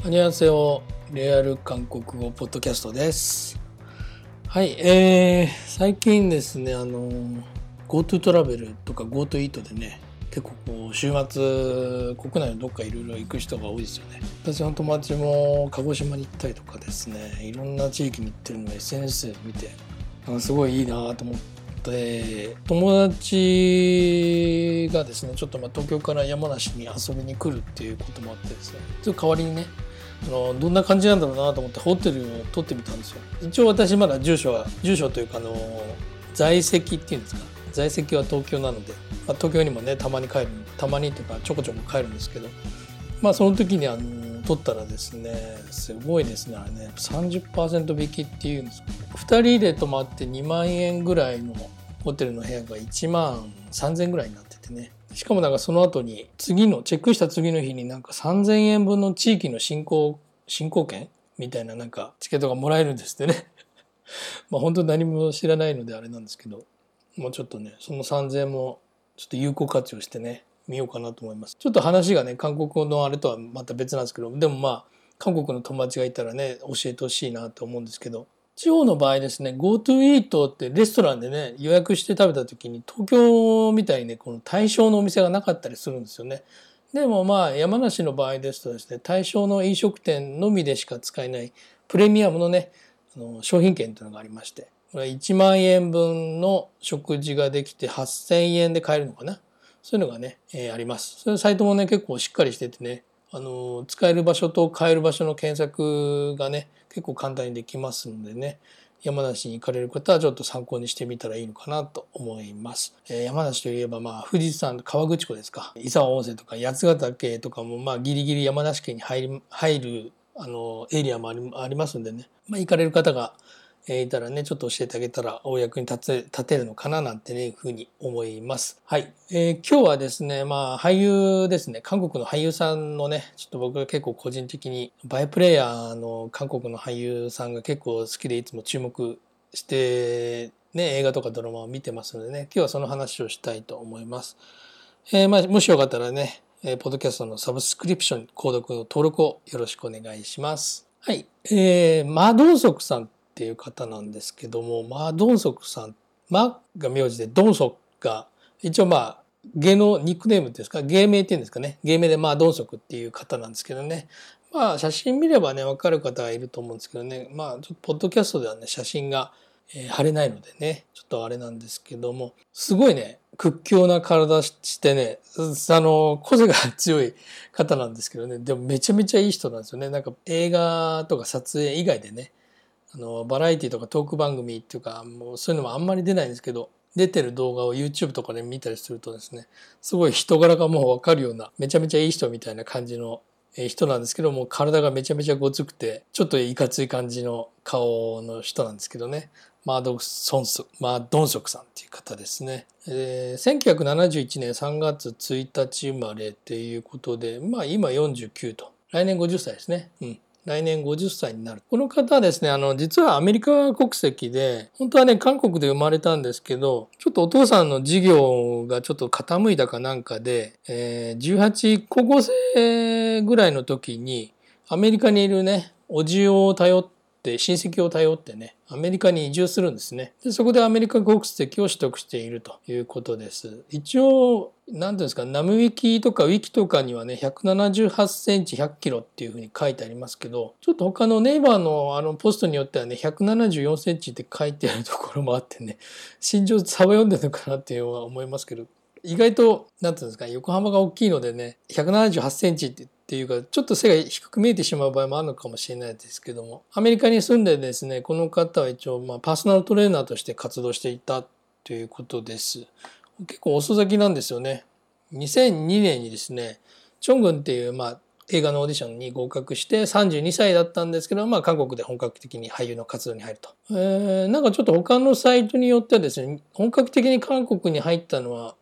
こんにちは。レアル韓国語ポッドキャストです。はい、えー、最近ですね、あの、GoTo トラベルとか GoTo イートでね、結構こう週末国内のどっかいろいろ行く人が多いですよね。私の友達も鹿児島に行ったりとかですね、いろんな地域に行ってるのを SNS 見て、あすごいいいなと思って、友達がですね、ちょっとまあ東京から山梨に遊びに来るっていうこともあってですね、ちょっと代わりにね、あのどんな感じなんだろうなと思ってホテルを取ってみたんですよ。一応私まだ住所は住所というかあの在籍っていうんですか。在籍は東京なので、まあ、東京にもねたまに帰るたまにというかちょこちょこ帰るんですけど。まあその時にあの取ったらですねすごいですねあれね。30%引きっていうんです2人で泊まって2万円ぐらいのホテルの部屋が1万3000ぐらいになっててね。しかもなんかその後に次のチェックした次の日になんか3,000円分の地域の振興振興券みたいななんかチケットがもらえるんですってね。まあ本当に何も知らないのであれなんですけどもうちょっとねその3,000円もちょっと有効活用してね見ようかなと思います。ちょっと話がね韓国のあれとはまた別なんですけどでもまあ韓国の友達がいたらね教えてほしいなと思うんですけど地方の場合ですね GoTo イートってレストランでね予約して食べた時に東京みたいにねこの対象のお店がなかったりするんですよね。でもまあ山梨の場合ですとですね対象の飲食店のみでしか使えないプレミアムのねあの商品券というのがありましてこれ1万円分の食事ができて8,000円で買えるのかな？そういうのがね、えー、あります。そういうサイトもね結構しっかりしててねあの使える場所と買える場所の検索がね結構簡単にできますのでね山梨に行かれる方はちょっと参考にしてみたらいいのかなと思います。えー、山梨といえばまあ富士山河口湖ですか伊沢温泉とか八ヶ岳とかもまあギリギリ山梨県に入る入るあのエリアもありありますんでね、まあ、行かれる方がえいたらね、ちょっと教えてあげたらお役に立て立てるのかななんてね、いうふうに思います。はい。えー、今日はですね、まあ俳優ですね、韓国の俳優さんのね、ちょっと僕が結構個人的に、バイプレイヤーの韓国の俳優さんが結構好きでいつも注目して、ね、映画とかドラマを見てますのでね、今日はその話をしたいと思います。えー、まあ、もしよかったらね、えー、ポッドキャストのサブスクリプション、購読の登録をよろしくお願いします。はい。えー、マドンソクさんっていう方なんですけども、マドンソクさん、マが名字でドンソクが、一応まあ、芸能ニックネームっていうんですか、芸名っていうんですかね、芸名でまあドンソクっていう方なんですけどね、まあ写真見ればね、わかる方がいると思うんですけどね、まあちょっとポッドキャストではね、写真が、え、貼れないのでね、ちょっとあれなんですけども、すごいね、屈強な体してね、あの、個性が強い方なんですけどね、でもめちゃめちゃいい人なんですよね。なんか映画とか撮影以外でね、あのバラエティとかトーク番組っていうかもうそういうのもあんまり出ないんですけど出てる動画を YouTube とかで見たりするとですねすごい人柄がもう分かるようなめちゃめちゃいい人みたいな感じの人なんですけども体がめちゃめちゃごつくてちょっといかつい感じの顔の人なんですけどね。マードソンスマードンソクさんっていう方ですね、えー、1971年3月1日生まれっていうことでまあ今49と。来年50歳ですね。うん。来年50歳になる。この方はですね、あの、実はアメリカ国籍で、本当はね、韓国で生まれたんですけど、ちょっとお父さんの事業がちょっと傾いたかなんかで、えー、18、高校生ぐらいの時に、アメリカにいるね、おじを頼って、親戚を頼ってね、アメリカに移住するんですね。で、そこでアメリカ国籍を取得しているということです。一応、なんていうんですか、ナムウィキとかウィキとかにはね、178センチ100キロっていうふうに書いてありますけど、ちょっと他のネイバーのあのポストによってはね、174センチって書いてあるところもあってね、身長差を読んでるのかなっていうのは思いますけど、意外と、なんていうんですか、横幅が大きいのでね、178センチってっていうか、ちょっと背が低く見えてしまう場合もあるのかもしれないですけども、アメリカに住んでですね、この方は一応、まあ、パーソナルトレーナーとして活動していたということです。結構遅咲きなんですよね。2002年にですね、チョングンっていう、まあ、映画のオーディションに合格して32歳だったんですけど、まあ、韓国で本格的に俳優の活動に入ると。えー、なんかちょっと他のサイトによってはですね、本格的に韓国に入ったのは、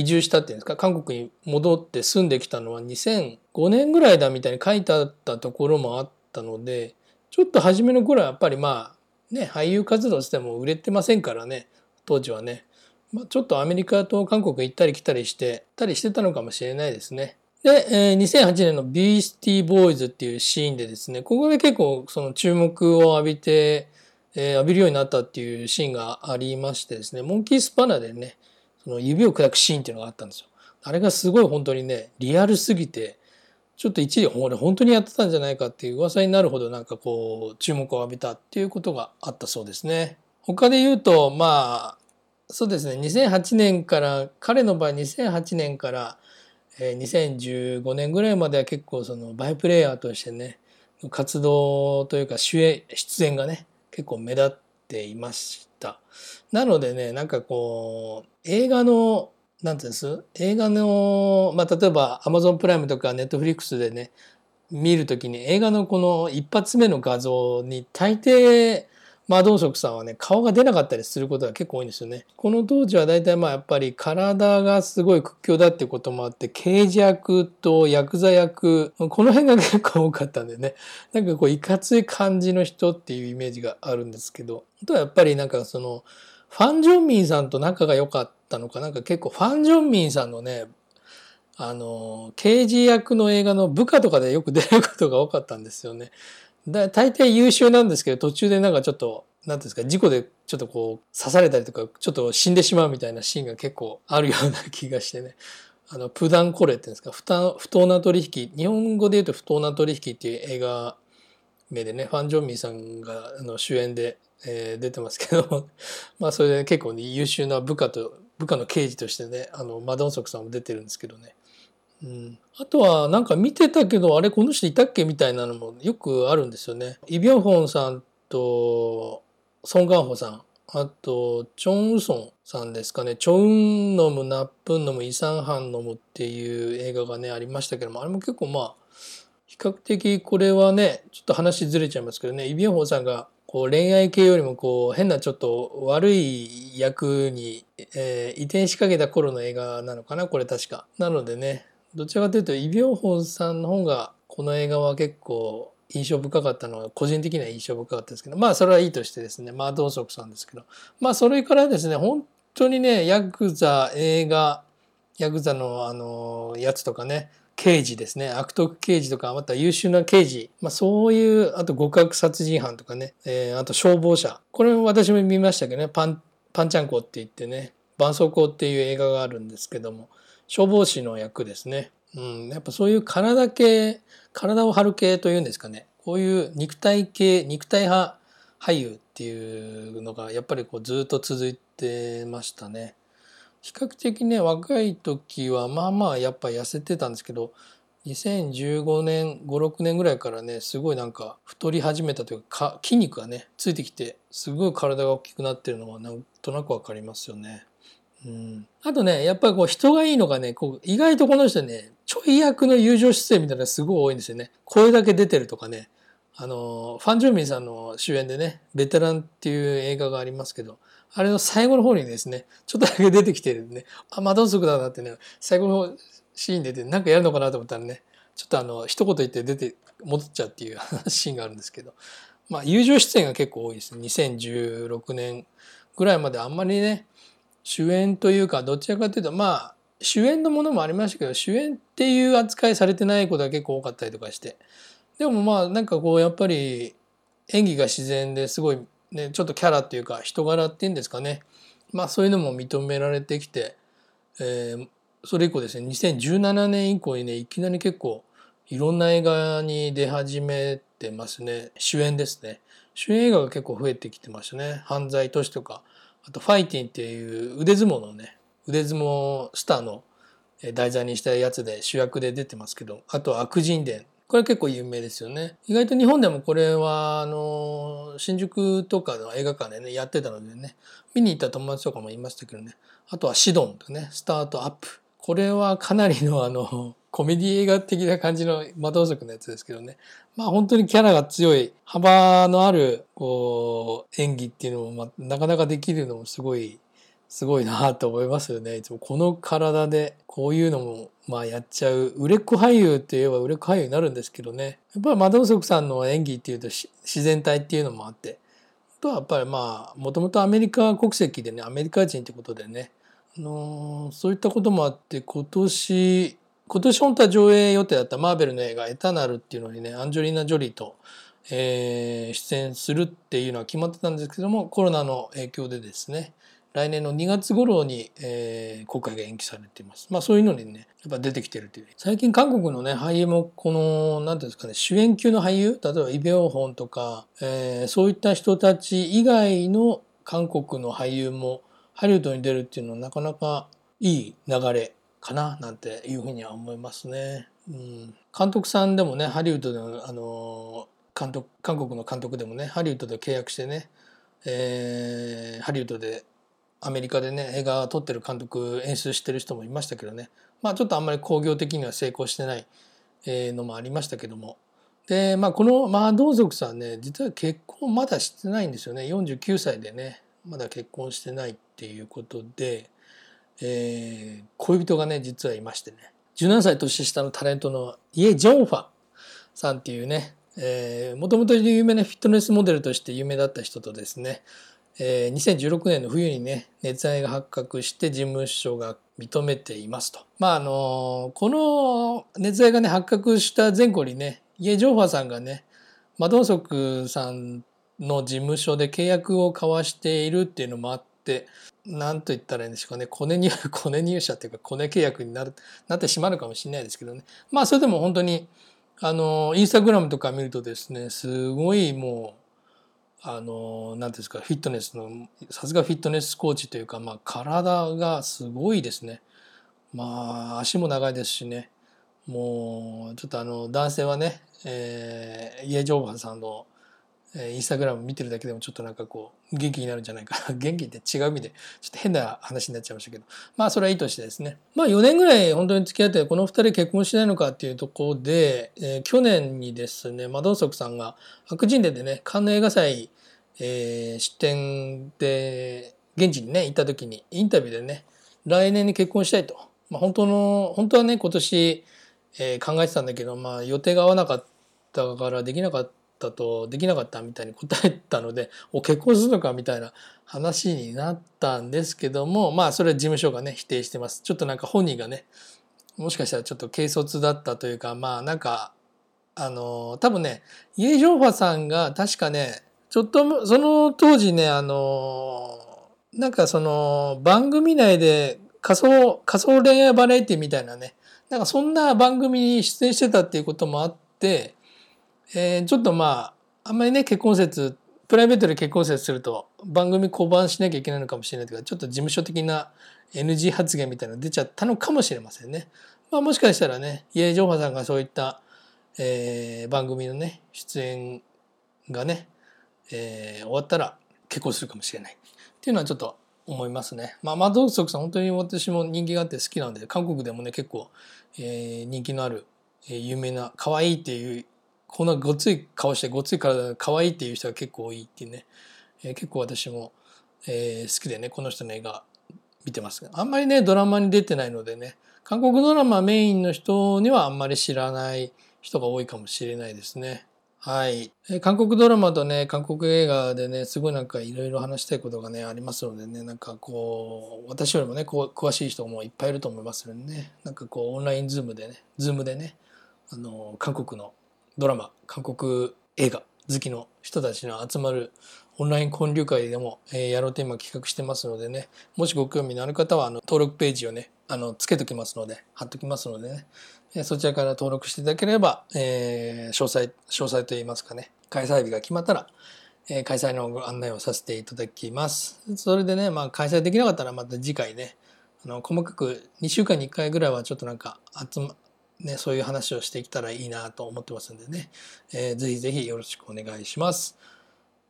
移住したっていうんですか？韓国に戻って住んできたのは2005年ぐらいだみたいに書いてあったところもあったのでちょっと初めの頃はやっぱりまあね俳優活動しても売れてませんからね当時はね、まあ、ちょっとアメリカと韓国行ったり来たりしてたりしてたのかもしれないですね。で、え、2008年のビースティーボーイズっていうシーンでですね、ここで結構その注目を浴びて、え、浴びるようになったっていうシーンがありましてですね、モンキースパナでね、その指を砕くシーンっていうのがあったんですよ。あれがすごい本当にね、リアルすぎて、ちょっと一時、俺本当にやってたんじゃないかっていう噂になるほどなんかこう、注目を浴びたっていうことがあったそうですね。他で言うと、まあ、そうですね、2008年から、彼の場合2008年から、2015年ぐらいまでは結構そのバイプレイヤーとしてね活動というか主演出演がね結構目立っていましなのでねなんかこう映画の何て言うんです？映画のまあ例えば Amazon プライムとか Netflix でね見るときに映画のこの一発目の画像に大抵まあ、同足さんはね、顔が出なかったりすることが結構多いんですよね。この当時は大体まあやっぱり体がすごい屈強だってこともあって、刑事役とヤクザ役、この辺が結構多かったんでね、なんかこういかつい感じの人っていうイメージがあるんですけど、あとはやっぱりなんかその、ファン・ジョンミンさんと仲が良かったのか、なんか結構ファン・ジョンミンさんのね、あの、刑事役の映画の部下とかでよく出ることが多かったんですよね。だ大体優秀なんですけど途中でなんかちょっと何ていうんですか事故でちょっとこう刺されたりとかちょっと死んでしまうみたいなシーンが結構あるような気がしてね。あのプダンコレっていうんですか不不当な取引日本語で言うと不当な取引っていう映画名でねファン・ジョンミーさんがあの主演で、えー、出てますけど まあそれで結構ね優秀な部下と部下の刑事としてねあのマドンソクさんも出てるんですけどね。うん、あとはなんか見てたけどあれこの人いたっけみたいなのもよくあるんですよね。イ・ビョンホンさんとソン・ガンホさんあとチョン・ウソンさんですかね「チョン・ノム・ナップンノム・イサンハンノム」っていう映画がねありましたけどもあれも結構まあ比較的これはねちょっと話ずれちゃいますけどねイ・ビョンホンさんがこう恋愛系よりもこう変なちょっと悪い役に、えー、移転しかけた頃の映画なのかなこれ確か。なのでねどちらかというとイ・ビョンホンさんの方がこの映画は結構印象深かったのは個人的には印象深かったですけどまあそれはいいとしてですねまあ同族さんですけど。まあそれからですね本当にねヤクザ映画ヤクザのあのやつとかね刑事ですね悪徳刑事とかまた優秀な刑事、まあ、そういうあと極悪殺人犯とかね、えー、あと消防車。これも私も見ましたけどねパンパンチャンコって言ってね絆創膏っていう映画があるんですけども。消防士の役ですね。うん、やっぱそういう体系、体を張る系というんですかね。こういう肉体系、肉体派俳優っていうのがやっぱりこうずっと続いてましたね。比較的ね、若い時はまあまあやっぱ痩せてたんですけど、2015年、5、6年ぐらいからね、すごいなんか太り始めたというか、筋肉がね、ついてきて、すごい体が大きくなってるのはなんとなくわかりますよね。うん、あとねやっぱりこう人がいいのがねこう意外とこの人ねちょい役の友情出演みたいなのがすごい多いんですよね。声だけ出てるとかね。あのファン・ジョンミンさんの主演でね「ベテラン」っていう映画がありますけどあれの最後の方にですねちょっとだけ出てきてるんでね。あマドンソクだなってね最後のシーン出て何かやるのかなと思ったらねちょっとあの一言言って出て戻っちゃうっていうシーンがあるんですけど。まあ友情出演が結構多いですね。2016年ぐらいまであんまりね主演というかどちらかというとまあ主演のものもありましたけど主演っていう扱いされてないことが結構多かったりとかして。でもまあなんかこうやっぱり演技が自然ですごいねちょっとキャラっていうか人柄っていうんですかね。まあそういうのも認められてきて、えー、それ以降ですね2017年以降にねいきなり結構いろんな映画に出始めてますね。主演ですね。主演映画が結構増えてきてましたね。犯罪都市とかあとファイティンっていう腕相撲のね腕相撲スターの題材にしたやつで主役で出てますけどあと悪人伝。これは結構有名ですよね。意外と日本でもこれはあの新宿とかの映画館でねやってたのでね見に行った友達とかもいましたけどね。あとはシドンとねスタートアップ。これはかなりのあのコメディ映画的な感じの窓族のやつですけどね。まあ本当にキャラが強い、幅のある、こう、演技っていうのも、ま、なかなかできるのもすごい、すごいなと思いますよね。いつもこの体でこういうのも、まあやっちゃう。売れっ子俳優って言えば売れっ子俳優になるんですけどね。やっぱり窓族さんの演技っていうと自然体っていうのもあって、あとはやっぱりまあ、もともとアメリカ国籍でね、アメリカ人ってことでね、あのー、そういったこともあって今年今年本当は上映予定だったマーベルの映画「エタナル」っていうのにねアンジョリーナ・ジョリーと、えー、出演するっていうのは決まってたんですけどもコロナの影響でですね来年の2月頃に、えー、公開が延期されています。まあそういうのにね、やっぱ出てきてるっていう。最近韓国のね、俳優もこの、なんていうんですかね、主演級の俳優、例えばイ・ビョンホンとか、えー、そういった人たち以外の韓国の俳優もハリウッドに出るっていうのはなかなかいい流れかななんていうふうには思いますね。うん、監督さんでもねハリウッドであの監督韓国の監督でもねハリウッドで契約してね、えー、ハリウッドでアメリカでね映画撮ってる監督演出してる人もいましたけどね。まあちょっとあんまり興行的には成功してないのもありましたけども。でまあこのマードー族さんね実は結婚まだしてないんですよね。49歳でねまだ結婚してないっていうことで、えー、恋人がね実はいましてね17歳年下のタレントのイエ・ジョンファさんっていうねもともと有名なフィットネスモデルとして有名だった人とですね、えー、2016年の冬にね熱愛が発覚して事務所が認めていますと。まああのこの熱愛がね発覚した前後にねイエ・ジョンファさんがねマドンソクさんの事務所で契約を交わしているっていうのもあって何と言ったらいいんでしょうかね。コネ入 コネ入社っていうかコネ契約になるなってしまうかもしれないですけどね。まあそれでも本当にあのインスタグラムとか見るとですねすごいもうあの何ていうんですかフィットネスのさすがフィットネスコーチというか、まあ、体がすごいですね。まあ足も長いですしね。もうちょっとあの男性はね、えー、イエ・ジョーバンさんのえインスタグラム見てるだけでもちょっとなんかこう元気になるんじゃないかな。元気って違う意味でちょっと変な話になっちゃいましたけど。まあそれはいいとしてですね。まあ4年ぐらい本当に付き合ってこの2人結婚しないのかっていうところで、えー、去年にですねマドンソクさんが白人ででねカンヌ映画祭、えー、出展で現地にね行った時にインタビューでね来年に結婚したいと、まあ、本当の本当はね今年、えー、考えてたんだけどまあ予定が合わなかったからできなかったったとできなかったみたいに答えたのでお結婚するのかみたいな話になったんですけどもまあそれは事務所がね否定してます。ちょっとなんか本人がねもしかしたらちょっと軽率だったというかまあなんかあの多分ねイエ・ジョンファさんが確かねちょっとその当時ねあのなんかその番組内で仮想仮想恋愛バラエティみたいなねなんかそんな番組に出演してたっていうこともあってえー、ちょっとまああんまりね結婚説プライベートで結婚説すると番組降板しなきゃいけないのかもしれないというかちょっと事務所的な NG 発言みたいなの出ちゃったのかもしれませんね。まあ、もしかしたらねイエ・ジョンファさんがそういった、えー、番組のね出演がね、えー、終わったら結婚するかもしれないっていうのはちょっと思いますね。まあ、マ・ドンソクさん本当に私も人気があって好きなんで韓国でもね結構、えー、人気のある、えー、有名な可愛いっていうこんなごつい顔してごつい体が可愛いっていう人が結構多いっていうね、えー、結構私も、えー、好きでねこの人の映画見てますあんまりねドラマに出てないのでね。韓国ドラマメインの人にはあんまり知らない人が多いかもしれないですね。はい。え韓国ドラマとね、韓国映画でね、すごいなんかいろいろ話したいことがね、ありますのでね、なんかこう、私よりもね、こう詳しい人もいっぱいいると思いますのでね、なんかこう、オンライン Zoom でね、 Zoom でね、あの、韓国のドラマ韓国映画好きの人たちの集まるオンライン交流会でも、えー、やろうと今企画してますのでね。もしご興味のある方はあの登録ページをねあのつけときますので貼っときますのでね、えー、そちらから登録していただければ、えー、詳細詳細といいますかね。開催日が決まったらえ開催のご案内をさせていただきます。それでね、まあ開催できなかったらまた次回ね、あの細かく2週間に1回ぐらいはちょっとなんか集ま、ね、そういう話をしていけたらいいなと思ってますんでね、えー、ぜひぜひよろしくお願いします。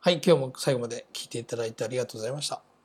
はい、今日も最後まで聞いていただいてありがとうございました。